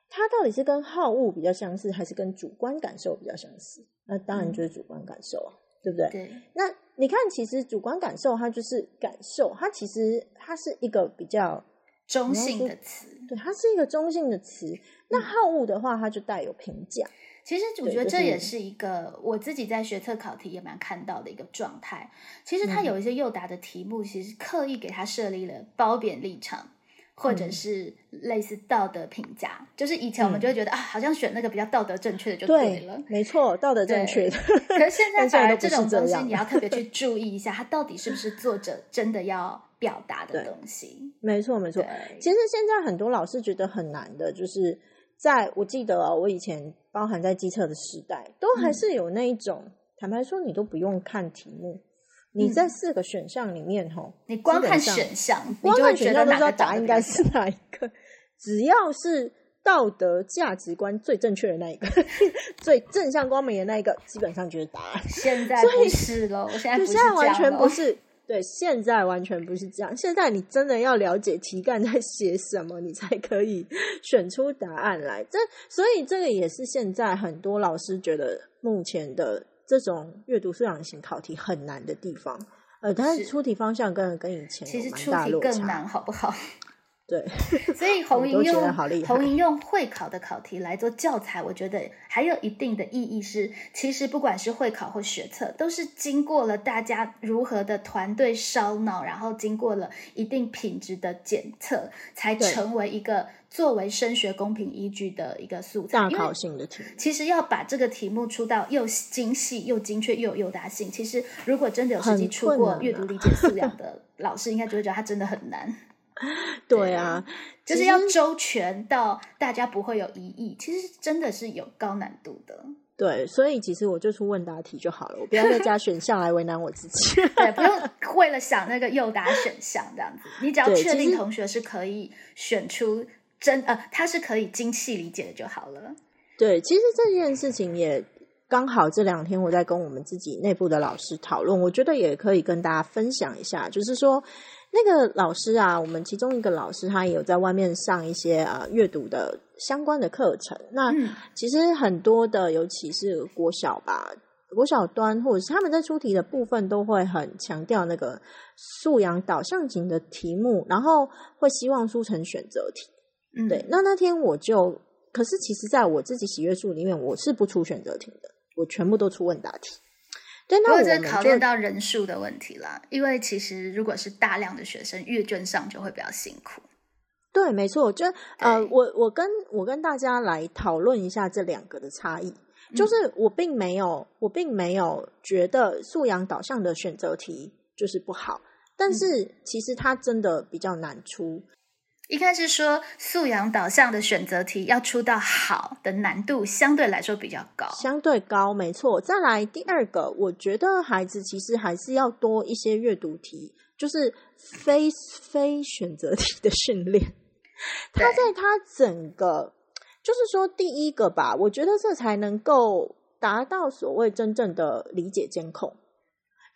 它到底是跟好恶比较相似，还是跟主观感受比较相似？那当然就是主观感受啊，对不对？对。那你看，其实主观感受它就是感受，它其实它是一个比较。中性的词，对，它是一个中性的词。那好恶的话，它就带有评价。其实我觉得这也是一个我自己在学测考题也蛮看到的一个状态。其实它有一些诱答的题目，其实刻意给它设立了褒贬立场，或者是类似道德评价。就是以前我们就会觉得啊，好像选那个比较道德正确的就对了，没错，道德正确的。可是现 在反而这种东西，你要特别去 注意一下，它到底是不是作者真的要。表达的东西，没错没错。其实现在很多老师觉得很难的，就是在我记得我以前包含在机测的时代，都还是有那一种。坦白说，你都不用看题目，你在四个选项里面吼，你光看选项，光看选项都知道答案应该是哪一个。只要是道德价值观最正确的那一个，最正向光明的那一个，基本上就是答案。现在不是了，我现在现在完全不是。对，现在完全不是这样。现在你真的要了解题干在写什么，你才可以 选出答案来。这所以这个也是现在很多老师觉得目前的这种阅读素养型考题很难的地方。呃，但是出题方向跟跟以前其实出题更难，好不好？对，所以红莹用红莹用会考的考题来做教材，我觉得还有一定的意义是，其实不管是会考或学测，都是经过了大家如何的团队烧脑，然后经过了一定品质的检测，才成为一个作为升学公平依据的一个素材。大考性的题。其实要把这个题目出到又精细又精确又有诱答性，其实如果真的有实际出过阅读理解素养的老师，应该就会觉得它真的很难。对啊，就是要周全到大家不会有疑义，其实真的是有高难度的。对，所以其实我就出问答题就好了，我不要再加 选项来为难我自己。对，不用 为了想那个诱答选项这样子，你只要对确定同学是可以选出真呃，他是可以精细理解的就好了。对，其实这件事情也刚好这两天我在跟我们自己内部的老师讨论，我觉得也可以跟大家分享一下，就是说那个老师啊，我们其中一个老师他也有在外面上一些呃阅读的相关的课程，那嗯其实很多的，尤其是国小吧。国小端或者是他们在出题的部分都会很强调那个素养导向型的题目，然后会希望出成选择题。嗯，对，那那天我就，可是其实在我自己喜悦数里面，我是不出选择题的，我全部都出问答题。对，那我们就考验到人数的问题啦，因为其实如果是大量的学生，阅卷上就会比较辛苦。对，没错，就呃，我我跟我跟大家来讨论一下这两个的差异。就是我并没有，我并没有觉得素养导向的选择题就是不好，但是其实它真的比较难出。应该是说素养导向的选择题要出到好的难度相对来说比较高。相对高，没错。再来第二个，我觉得孩子其实还是要多一些阅读题，就是非非选择题的训练。他在他整个，就是说第一个吧，我觉得这才能够达到所谓真正的理解监控。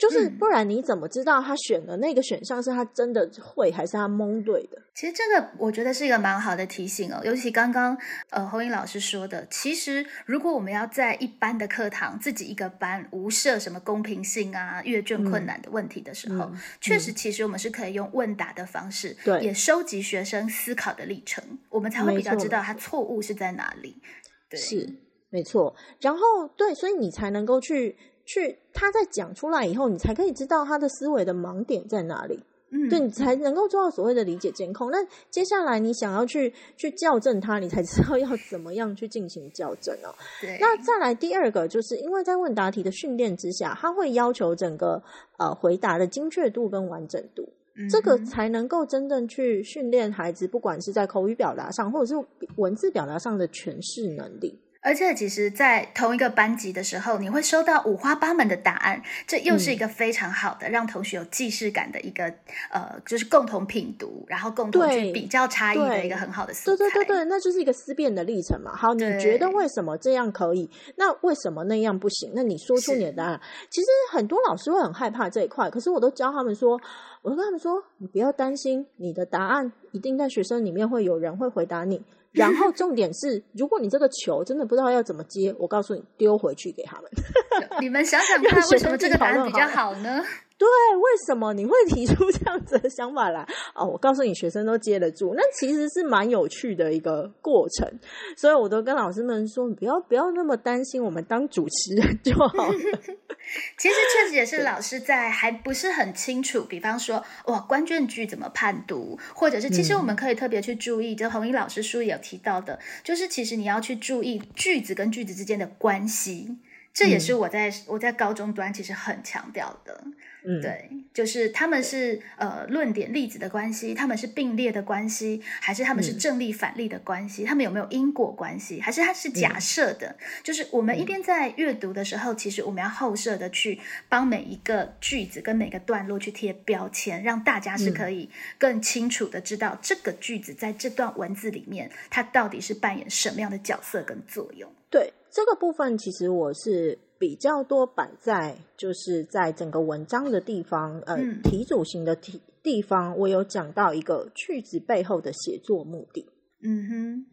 就是嗯不然你怎么知道他选的那个选项是他真的会还是他蒙对的？其实这个我觉得是一个蛮好的提醒哦，尤其刚刚呃侯英老师说的，其实如果我们要在一般的课堂自己一个班无设什么公平性啊、阅卷困难的问题的时候，嗯确实其实我们是可以用问答的方式，对也收集学生思考的历程，我们才会比较知道他错误是在哪里。对，是没错。然后对，所以你才能够去去他在讲出来以后，你才可以知道他的思维的盲点在哪里。嗯，对你才能够做到所谓的理解监控。那接下来你想要去去校正它，你才知道要怎么样去进行校正哦。对，那再来第二个，就是因为在问答题的训练之下，它会要求整个呃回答的精确度跟完整度，嗯这个才能够真正去训练孩子，不管是在口语表达上，或者是文字表达上的诠释能力。而且，其实，在同一个班级的时候，你会收到五花八门的答案，这又是一个非常好的、让同学有既视感的一个呃，就是共同品读，然后共同去比较差异的一个很好的素材。对对对对，那就是一个思辨的历程嘛。好，你觉得为什么这样可以？那为什么那样不行？那你说出你的答案。其实很多老师会很害怕这一块，可是我都教他们说，我都跟他们说，你不要担心，你的答案一定在学生里面会有人会回答你。然后重点是，如果你这个球真的不知道要怎么接，我告诉你，丢回去给他们。你们想想看，为什么这个答案比较好好呢？对，为什么你会提出这样子的想法来？哦，我告诉你，学生都接得住，那其实是蛮有趣的一个过程。所以我都跟老师们说，你不要不要那么担心，我们当主持人就好了。其实确实也是老师在还不是很清楚，比方说哇关键句怎么判读，或者是其实我们可以特别去注意，就红衣老师书也有提到的，就是其实你要去注意句子跟句子之间的关系。这也是我在、我在高中端其实很强调的，嗯，对，就是他们是呃论点例子的关系，他们是并列的关系，还是他们是嗯正例反例的关系？他们有没有因果关系？还是它是假设的？就是我们一边在阅读的时候，其实我们要后设的去帮每一个句子跟每个段落去贴标签，让大家是可以更清楚的知道这个句子在这段文字里面，它到底是扮演什么样的角色跟作用。对这个部分，其实我是比较多摆在就是在整个文章的地方，呃，嗯题主型的题地方，我有讲到一个句子背后的写作目的。嗯哼，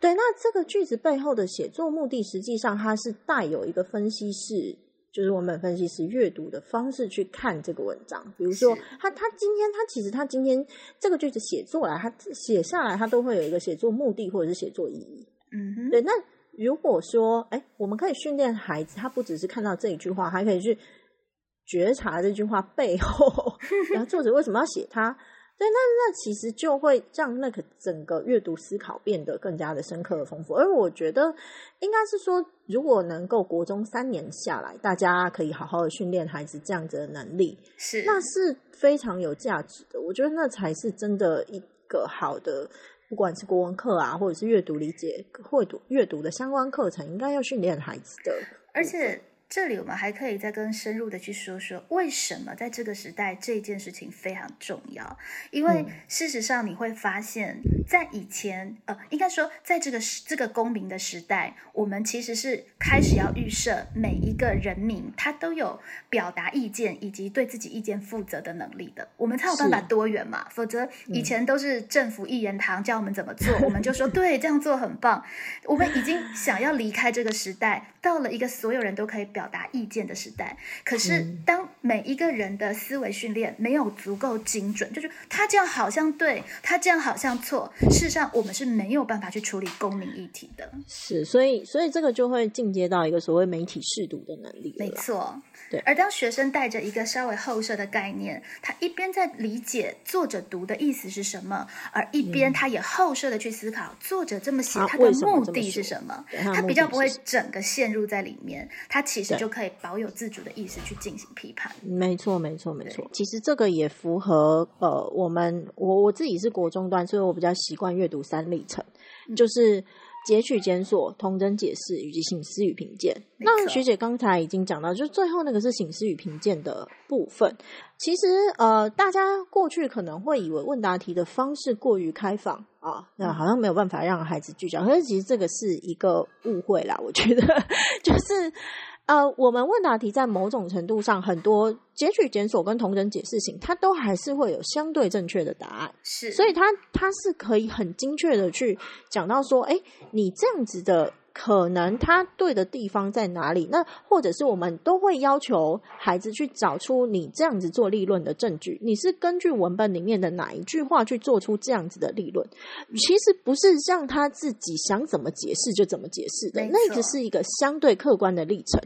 对，那这个句子背后的写作目的，实际上它是带有一个分析式，就是文本分析师阅读的方式去看这个文章。比如说，他他今天他其实他今天这个句子写作来，他写下来，他都会有一个写作目的或者是写作意义。嗯哼，对。那如果说，哎，我们可以训练孩子，他不只是看到这一句话，还可以去觉察这句话背后，然后作者为什么要写它。对，那那其实就会让那个整个阅读思考变得更加的深刻、丰富。而我觉得，应该是说，如果能够国中三年下来，大家可以好好的训练孩子这样子的能力，是那是非常有价值的。我觉得那才是真的一个好的，不管是国文课啊，或者是阅读理解、会读阅读的相关课程，应该要训练孩子的，而且。这里我们还可以再更深入的去说说，为什么在这个时代这件事情非常重要？因为事实上你会发现，在以前，呃，应该说在这个这个公民的时代，我们其实是开始要预设每一个人民他都有表达意见以及对自己意见负责的能力的，我们才有办法多元嘛。否则以前都是政府一言堂教我们怎么做，我们就说对这样做很棒。我们已经想要离开这个时代，到了一个所有人都可以。表达意见的时代，可是当每一个人的思维训练没有足够精准，就是他这样好像对，他这样好像错，事实上我们是没有办法去处理公民议题的。是，所以，所以这个就会进阶到一个所谓媒体试读的能力。没错。对，而当学生带着一个稍微后设的概念，他一边在理解作者读的意思是什么，而一边他也后设的去思考作者这么写他的目的是什么，他比较不会整个陷入在里面，他其实就可以保有自主的意识去进行批判。没错，没错，没错。其实这个也符合呃，我们我我自己是国中端，所以我比较习惯阅读三历程，就是。截取、检索、同真解释以及醒思与评鉴。那学姐刚才已经讲到，就最后那个是醒思与评鉴的部分。其实，呃，大家过去可能会以为问答题的方式过于开放啊，那好像没有办法让孩子聚焦。可是，其实这个是一个误会啦。我觉得，就是。呃，我们问答题在某种程度上，很多截取、检索跟同人解释型，它都还是会有相对正确的答案。是，所以它它是可以很精确的去讲到说，哎，你这样子的。可能他对的地方在哪里？那或者是我们都会要求孩子去找出你这样子做立论的证据。你是根据文本里面的哪一句话去做出这样子的立论？其实不是让他自己想怎么解释就怎么解释的，那只是一个相对客观的历程。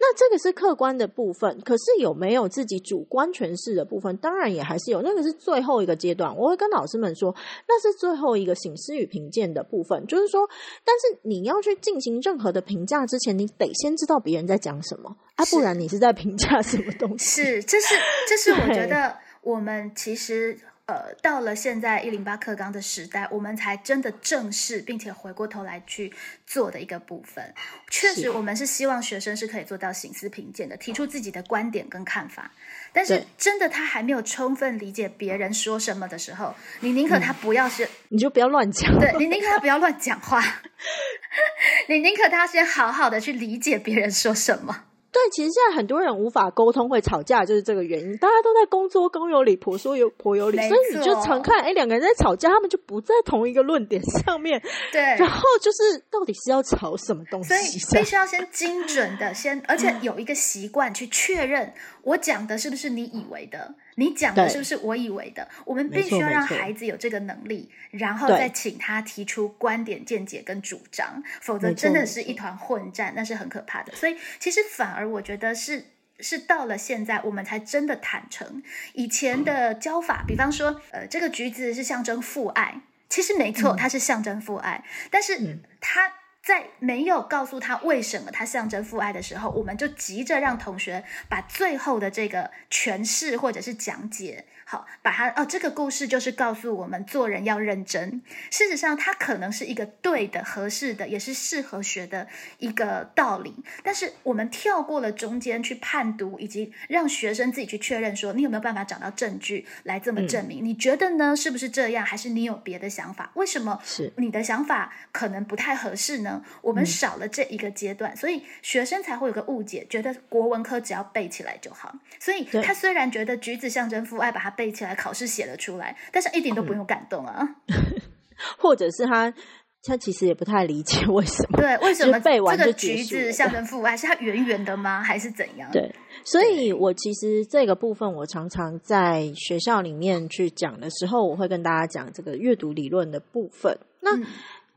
那这个是客观的部分，可是有没有自己主观诠释的部分？当然也还是有。那个是最后一个阶段，我会跟老师们说，那是最后一个醒思与评鉴的部分。就是说，但是你要去进。进行任何的评价之前，你得先知道别人在讲什么啊，不然你是在评价什么东西？是，这是，这是我觉得我们其实呃，到了现在一零八课纲的时代，我们才真的正视，并且回过头来去做的一个部分。确实，我们是希望学生是可以做到醒思评鉴的，提出自己的观点跟看法。但是，真的他还没有充分理解别人说什么的时候，你宁可他不要是，你就不要乱讲。对你宁可他不要乱讲话，你宁可他先好好的去理解别人说什么。对，其实现在很多人无法沟通，会吵架，就是这个原因。大家都在公说公有理，婆说有婆有理，所以你就常看，哎，两个人在吵架，他们就不在同一个论点上面。对，然后就是到底是要吵什么东西？所以必须要先精准的先，而且有一个习惯去确认，我讲的是不是你以为的。你讲的是不是我以为的？我们必须要让孩子有这个能力，然后再请他提出观点、见解跟主张，否则真的是一团混战，那是很可怕的。所以，其实反而我觉得是是到了现在，我们才真的坦诚以前的教法。比方说，呃，这个橘子是象征父爱，其实没错，它是象征父爱，但是它。在没有告诉他为什么他象征父爱的时候，我们就急着让同学把最后的这个诠释或者是讲解。好，把它哦，这个故事就是告诉我们做人要认真。事实上，它可能是一个对的、合适的，也是适合学的一个道理。但是我们跳过了中间去判读，以及让学生自己去确认，说你有没有办法找到证据来这么证明？你觉得呢？是不是这样？还是你有别的想法？为什么是你的想法可能不太合适呢？我们少了这一个阶段，所以学生才会有个误解，觉得国文科只要背起来就好。所以他虽然觉得橘子象征父爱，把它背。背起来，考试写了出来，但是一点都不用感动啊。或者是他他其实也不太理解为什么。对，为什么背完这个橘子象征父爱？是它圆圆的吗？还是怎样？对，所以我其实这个部分，我常常在学校里面去讲的时候，我会跟大家讲这个阅读理论的部分。那、嗯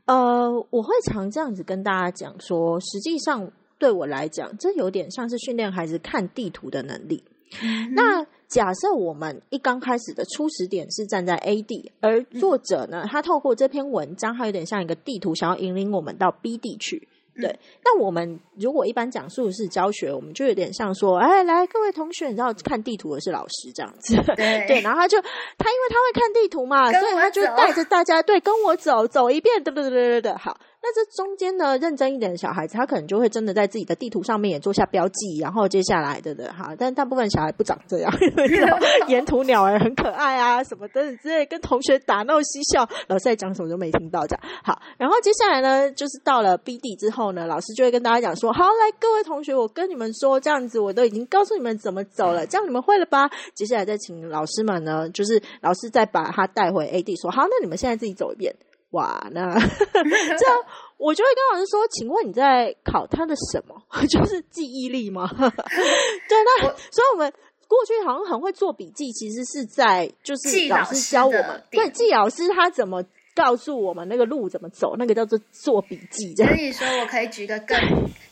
呃，我会常这样子跟大家讲说，实际上对我来讲，这有点像是训练孩子看地图的能力。嗯那假设我们一刚开始的初始点是站在 A 地，而作者呢，他透过这篇文章，他有点像一个地图，想要引领我们到 B 地去。对，那我们如果一般讲述是教学，我们就有点像说，哎，来各位同学，你知道看地图的是老师这样子，对。对，然后他就他因为他会看地图嘛，所以他就走。带着大家对跟我走走一遍，对对对对对，好。那这中间呢，认真一点的小孩子，他可能就会真的在自己的地图上面也做下标记，然后接下来的的哈，但大部分小孩不长这样，沿途鸟儿很可爱啊，什么等等之类，跟同学打闹嬉笑，老师在讲什么都没听到这样。好，然后接下来呢，就是到了 B 地之后呢，老师就会跟大家讲说，好，来各位同学，我跟你们说，这样子我都已经告诉你们怎么走了，这样你们会了吧？接下来再请老师们呢，就是老师再把他带回 A D，，说好，那你们现在自己走一遍。哇，那 这样我就会跟老师说，请问你在考他的什么？就是记忆力吗？对，那我所以我们过去好像很会做笔记，其实是在就是老师教我们，对，点记老师他怎么告诉我们那个路怎么走，那个叫做做笔记，所以说我可以举个更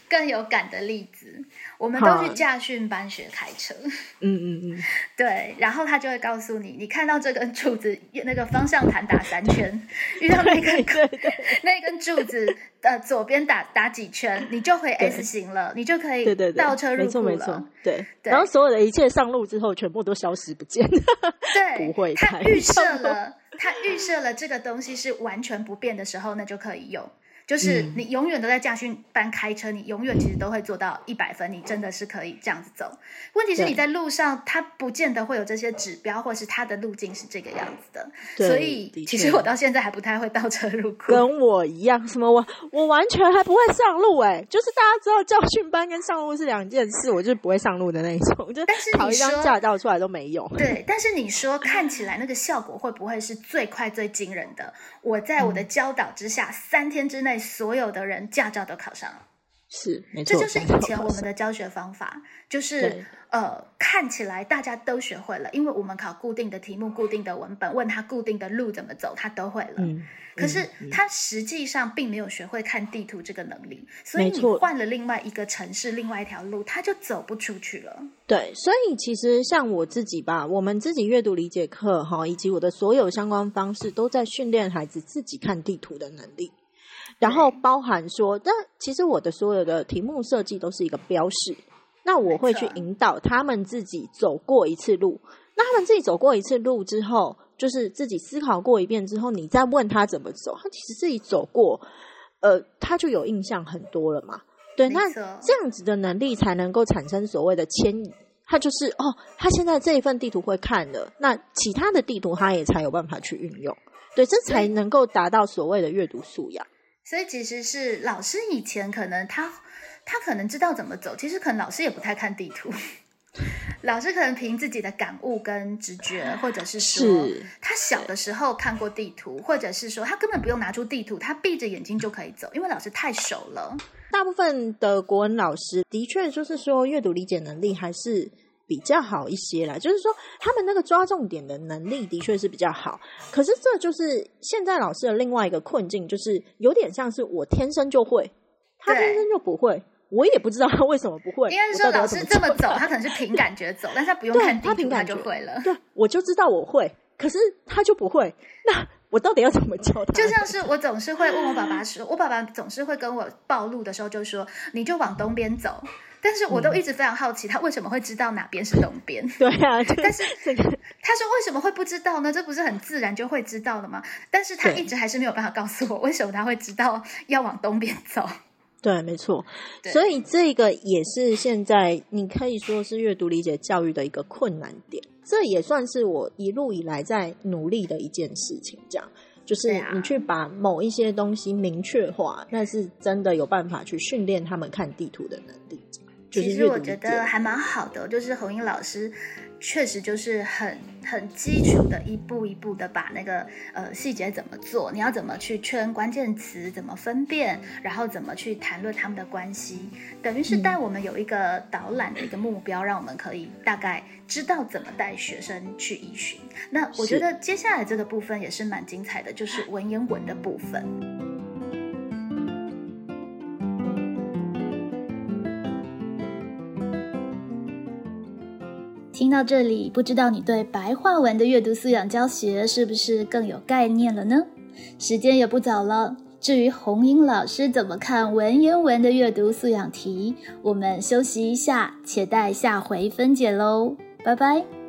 更有感的例子，我们都好去驾训班学开车，嗯嗯嗯，对，然后他就会告诉你，你看到这根柱子，那个方向盘打三圈，遇到那根对对那根柱子呃左边打打几圈，你就回 S 型了，你就可以对对对，倒车入没错库了。没错，对。对然后所有的一切上路之后，全部都消失不见。对，不会他预设了，他预设了这个东西是完全不变的时候，那就可以用。就是嗯你永远都在驾训班开车，你永远其实都会做到一百分，你真的是可以这样子走。问题是你在路上，它不见得会有这些指标，或是它的路径是这个样子的。对所以其实我到现在还不太会倒车入库。跟我一样，什么我我完全还不会上路哎、就是大家知道教训班跟上路是两件事，我就是不会上路的那一种，就但是你考一张说驾照出来都没用。对，但是你说看起来那个效果会不会是最快最惊人的？我在我嗯。的教导之下，三天之内所有的人驾照都考上了。是没错，这就是以前我们的教学方法，就是对呃，看起来大家都学会了，因为我们考固定的题目、固定的文本，问他固定的路怎么走，他都会了。嗯，可是嗯他实际上并没有学会看地图这个能力，所以你换了另外一个城市、另外一条路，他就走不出去了。对，所以其实像我自己吧，我们自己阅读理解课哈，以及我的所有相关方式，都在训练孩子自己看地图的能力。然后包含说，但其实我的所有的题目设计都是一个标示，那我会去引导他们自己走过一次路。那他们自己走过一次路之后，就是自己思考过一遍之后，你再问他怎么走，他其实自己走过，呃，他就有印象很多了嘛。对，那这样子的能力才能够产生所谓的迁移。他就是哦，他现在这一份地图会看了，那其他的地图他也才有办法去运用。对，这才能够达到所谓的阅读素养。所以其实是老师以前可能他他可能知道怎么走，其实可能老师也不太看地图，老师可能凭自己的感悟跟直觉，或者是说是他小的时候看过地图，或者是说他根本不用拿出地图，他闭着眼睛就可以走，因为老师太熟了。大部分的国文老师的确就是说阅读理解能力还是比较好一些啦，就是说他们那个抓重点的能力的确是比较好。可是这就是现在老师的另外一个困境，就是有点像是我天生就会，他天生就不会，我也不知道他为什么不会。应该是说老师这么走，他可能是凭感觉走，但是他不用看地图，他他凭感觉就会了。对，我就知道我会，可是他就不会，那我到底要怎么教 他？就像是我总是会问我爸爸说，我爸爸总是会跟我暴露的时候就说，你就往东边走。但是我都一直非常好奇，他为什么会知道哪边是东边？对啊，但是这个他说为什么会不知道呢？这不是很自然就会知道的吗？但是他一直还是没有办法告诉我，为什么他会知道要往东边走。对，没错。所以这个也是现在你可以说是阅读理解教育的一个困难点，这也算是我一路以来在努力的一件事情。这样就是你去把某一些东西明确化，那是真的有办法去训练他们看地图的能力。就是其实我觉得还蛮好的，就是红英老师确实就是很很基础的，一步一步的把那个呃细节怎么做，你要怎么去圈关键词，怎么分辨，然后怎么去谈论他们的关系，等于是带我们有一个导览的一个目标，让我们可以大概知道怎么带学生去依循。那我觉得接下来这个部分也是蛮精彩的，就是文言文的部分。听到这里，不知道你对白话文的阅读素养教学是不是更有概念了呢？时间也不早了，至于红英老师怎么看文言文的阅读素养题，我们休息一下，且待下回分解喽。拜拜。